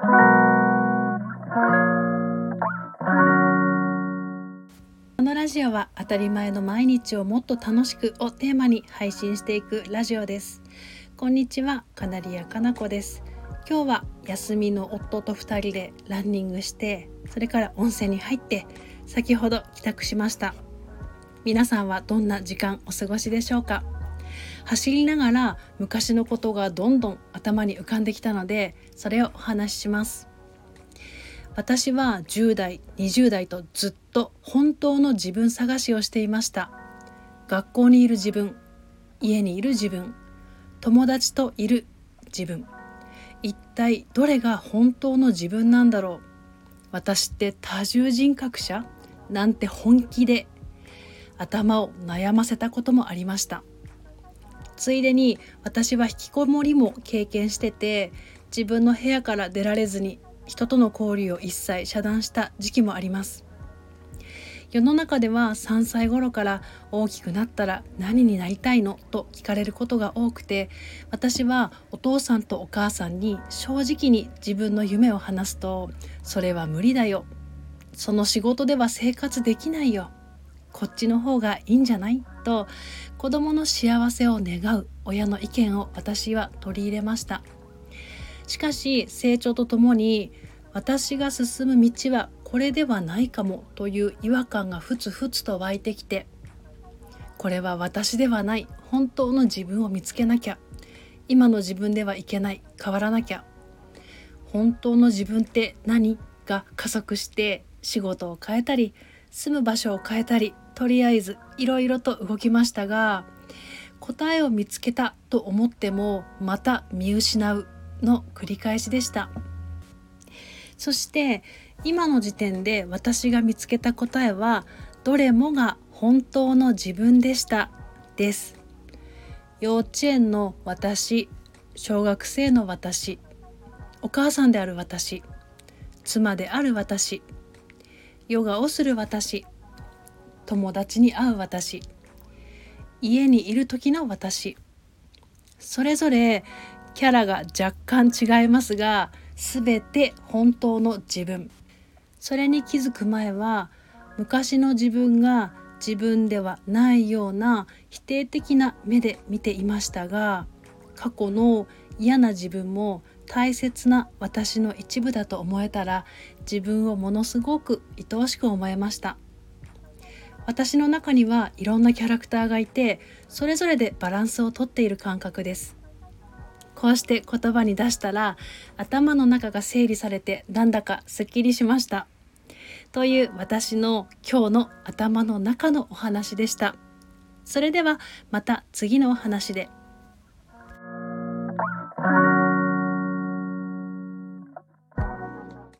このラジオは当たり前の毎日をもっと楽しくをテーマに配信していくラジオです。こんにちはカナリアかなこです。今日は休みの夫と2人でランニングしてそれから温泉に入って先ほど帰宅しました。皆さんはどんな時間お過ごしでしょうか？走りながら昔のことがどんどん頭に浮かんできたのでそれをお話しします。私は10代20代とずっと本当の自分探しをしていました。学校にいる自分家にいる自分友達といる自分一体どれが本当の自分なんだろう。私って多重人格者なんて本気で頭を悩ませたこともありました。ついでに私は引きこもりも経験してて自分の部屋から出られずに人との交流を一切遮断した時期もあります。世の中では3歳頃から大きくなったら何になりたいの？と聞かれることが多くて私はお父さんとお母さんに正直に自分の夢を話すとそれは無理だよ。その仕事では生活できないよ。こっちの方がいいんじゃない？と子供の幸せを願う親の意見を私は取り入れました。しかし成長とともに私が進む道はこれではないかもという違和感がふつふつと湧いてきてこれは私ではない。本当の自分を見つけなきゃ。今の自分ではいけない。変わらなきゃ。本当の自分って何？が加速して仕事を変えたり住む場所を変えたりとりあえずいろいろと動きましたが答えを見つけたと思ってもまた見失うの繰り返しでした。そして今の時点で私が見つけた答えはどれもが本当の自分でした。です。幼稚園の私小学生の私お母さんである私妻である私ヨガをする私。友達に会う私。家にいる時の私。それぞれキャラが若干違いますが全て本当の自分。それに気づく前は昔の自分が自分ではないような否定的な目で見ていましたが過去の嫌な自分も大切な私の一部だと思えたら自分をものすごく愛おしく思えました。私の中にはいろんなキャラクターがいてそれぞれでバランスをとっている感覚です。こうして言葉に出したら頭の中が整理されてなんだかすっきりしました。という私の今日の頭の中のお話でした。それではまた次のお話で。